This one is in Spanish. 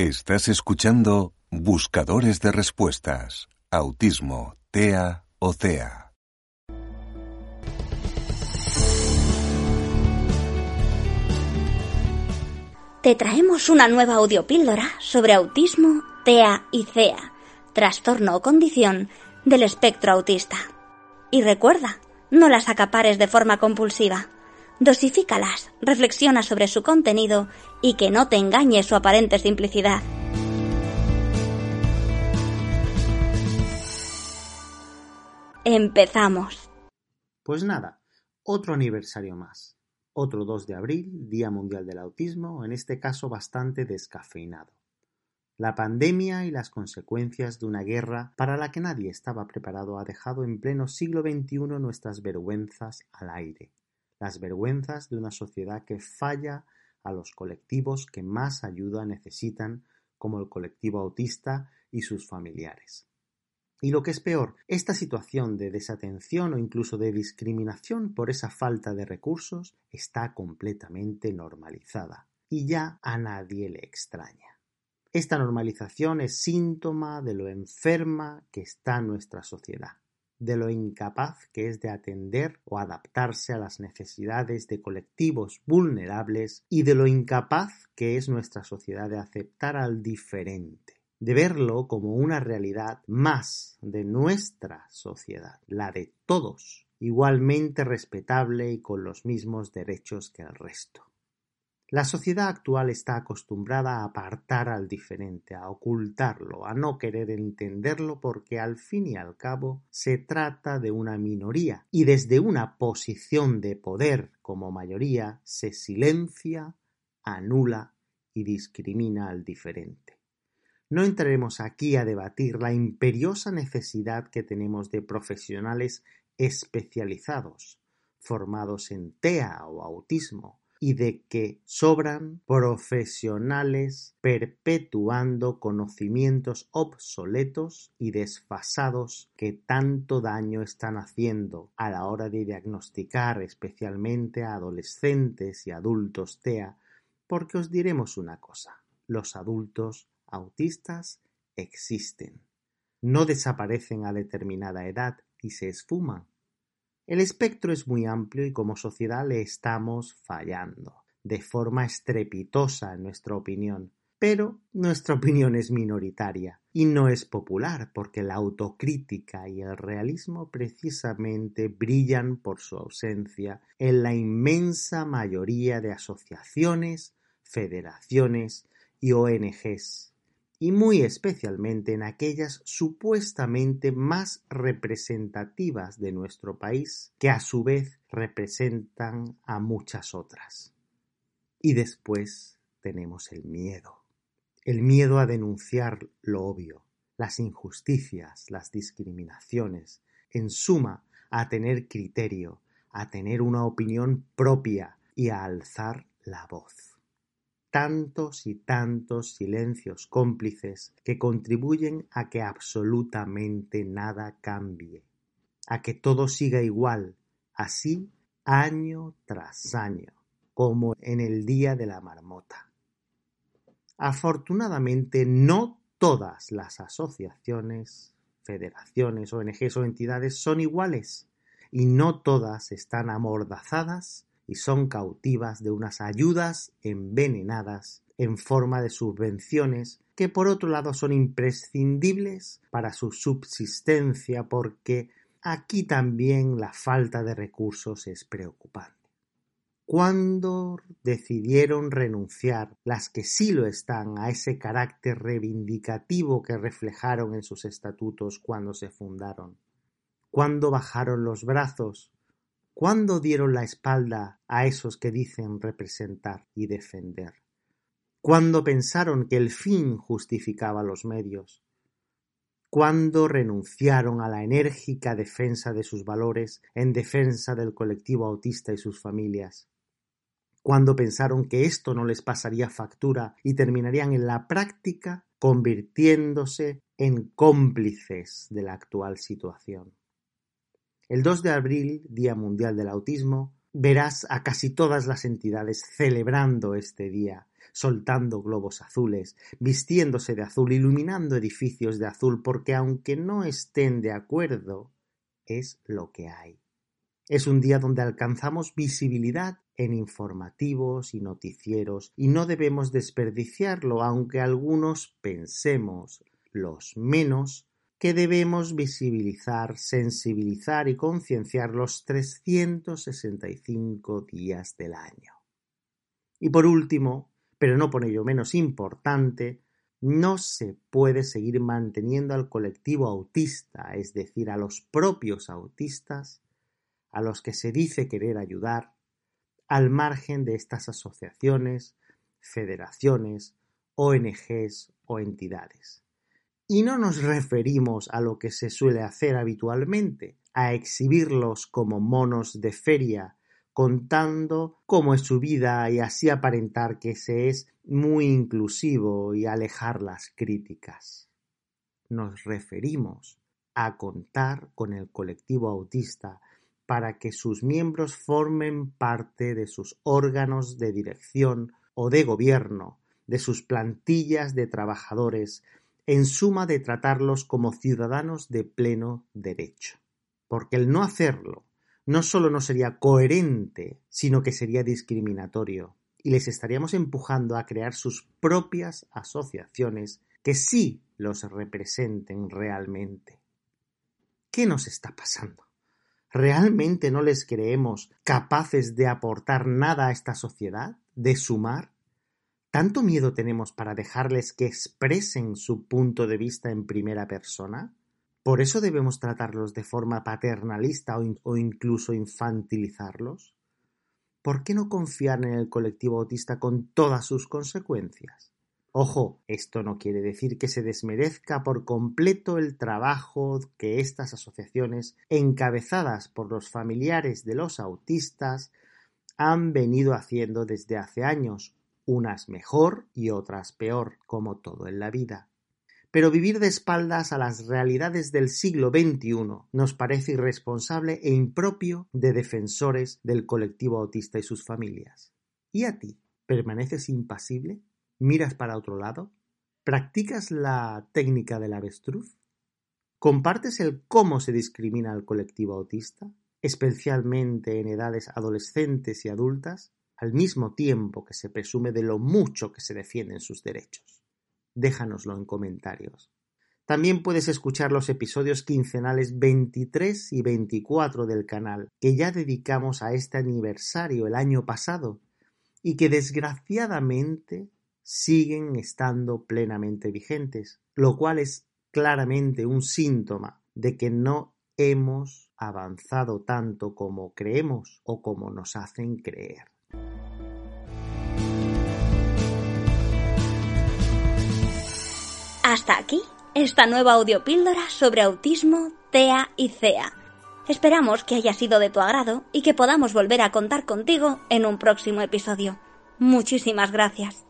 Estás escuchando Buscadores de Respuestas. Autismo, TEA o CEA. Te traemos una nueva audiopíldora sobre autismo, TEA y CEA, trastorno o condición del espectro autista. Y recuerda, no las acapares de forma compulsiva dosifícalas, reflexiona sobre su contenido y que no te engañe su aparente simplicidad. Empezamos. Pues nada, otro aniversario más. Otro 2 de abril, Día Mundial del Autismo, en este caso bastante descafeinado. La pandemia y las consecuencias de una guerra para la que nadie estaba preparado ha dejado en pleno siglo XXI nuestras vergüenzas al aire las vergüenzas de una sociedad que falla a los colectivos que más ayuda necesitan, como el colectivo autista y sus familiares. Y lo que es peor, esta situación de desatención o incluso de discriminación por esa falta de recursos está completamente normalizada y ya a nadie le extraña. Esta normalización es síntoma de lo enferma que está nuestra sociedad de lo incapaz que es de atender o adaptarse a las necesidades de colectivos vulnerables y de lo incapaz que es nuestra sociedad de aceptar al diferente, de verlo como una realidad más de nuestra sociedad, la de todos, igualmente respetable y con los mismos derechos que el resto. La sociedad actual está acostumbrada a apartar al diferente, a ocultarlo, a no querer entenderlo porque al fin y al cabo se trata de una minoría y desde una posición de poder como mayoría se silencia, anula y discrimina al diferente. No entraremos aquí a debatir la imperiosa necesidad que tenemos de profesionales especializados, formados en TEA o autismo, y de que sobran profesionales perpetuando conocimientos obsoletos y desfasados que tanto daño están haciendo a la hora de diagnosticar especialmente a adolescentes y adultos TEA, porque os diremos una cosa, los adultos autistas existen. No desaparecen a determinada edad y se esfuman el espectro es muy amplio y como sociedad le estamos fallando, de forma estrepitosa en nuestra opinión. Pero nuestra opinión es minoritaria y no es popular porque la autocrítica y el realismo precisamente brillan por su ausencia en la inmensa mayoría de asociaciones, federaciones y ONGs y muy especialmente en aquellas supuestamente más representativas de nuestro país, que a su vez representan a muchas otras. Y después tenemos el miedo, el miedo a denunciar lo obvio, las injusticias, las discriminaciones, en suma, a tener criterio, a tener una opinión propia y a alzar la voz tantos y tantos silencios cómplices que contribuyen a que absolutamente nada cambie, a que todo siga igual, así año tras año, como en el día de la marmota. Afortunadamente no todas las asociaciones, federaciones, ONGs o entidades son iguales y no todas están amordazadas y son cautivas de unas ayudas envenenadas en forma de subvenciones que por otro lado son imprescindibles para su subsistencia porque aquí también la falta de recursos es preocupante. ¿Cuándo decidieron renunciar las que sí lo están a ese carácter reivindicativo que reflejaron en sus estatutos cuando se fundaron? ¿Cuándo bajaron los brazos ¿Cuándo dieron la espalda a esos que dicen representar y defender? cuando pensaron que el fin justificaba los medios, cuando renunciaron a la enérgica defensa de sus valores en defensa del colectivo autista y sus familias, cuando pensaron que esto no les pasaría factura y terminarían en la práctica convirtiéndose en cómplices de la actual situación. El 2 de abril, Día Mundial del Autismo, verás a casi todas las entidades celebrando este día, soltando globos azules, vistiéndose de azul, iluminando edificios de azul, porque aunque no estén de acuerdo, es lo que hay. Es un día donde alcanzamos visibilidad en informativos y noticieros y no debemos desperdiciarlo, aunque algunos pensemos, los menos, que debemos visibilizar, sensibilizar y concienciar los 365 días del año. Y por último, pero no por ello menos importante, no se puede seguir manteniendo al colectivo autista, es decir, a los propios autistas, a los que se dice querer ayudar, al margen de estas asociaciones, federaciones, ONGs o entidades. Y no nos referimos a lo que se suele hacer habitualmente, a exhibirlos como monos de feria, contando cómo es su vida y así aparentar que se es muy inclusivo y alejar las críticas. Nos referimos a contar con el colectivo autista para que sus miembros formen parte de sus órganos de dirección o de gobierno, de sus plantillas de trabajadores, en suma de tratarlos como ciudadanos de pleno derecho. Porque el no hacerlo no solo no sería coherente, sino que sería discriminatorio, y les estaríamos empujando a crear sus propias asociaciones que sí los representen realmente. ¿Qué nos está pasando? ¿Realmente no les creemos capaces de aportar nada a esta sociedad? ¿De sumar? ¿Tanto miedo tenemos para dejarles que expresen su punto de vista en primera persona? ¿Por eso debemos tratarlos de forma paternalista o, incluso infantilizarlos? ¿Por qué no confiar en el colectivo autista con todas sus consecuencias? Ojo, esto no quiere decir que se desmerezca por completo el trabajo que estas asociaciones, encabezadas por los familiares de los autistas, han venido haciendo desde hace años unas mejor y otras peor, como todo en la vida. Pero vivir de espaldas a las realidades del siglo XXI nos parece irresponsable e impropio de defensores del colectivo autista y sus familias. ¿Y a ti? ¿Permaneces impasible? ¿Miras para otro lado? ¿Practicas la técnica del avestruz? ¿Compartes el cómo se discrimina al colectivo autista, especialmente en edades adolescentes y adultas? Al mismo tiempo que se presume de lo mucho que se defienden sus derechos. Déjanoslo en comentarios. También puedes escuchar los episodios quincenales 23 y 24 del canal, que ya dedicamos a este aniversario el año pasado y que desgraciadamente siguen estando plenamente vigentes, lo cual es claramente un síntoma de que no hemos avanzado tanto como creemos o como nos hacen creer. Hasta aquí esta nueva audiopíldora sobre autismo, TEA y CEA. Esperamos que haya sido de tu agrado y que podamos volver a contar contigo en un próximo episodio. Muchísimas gracias.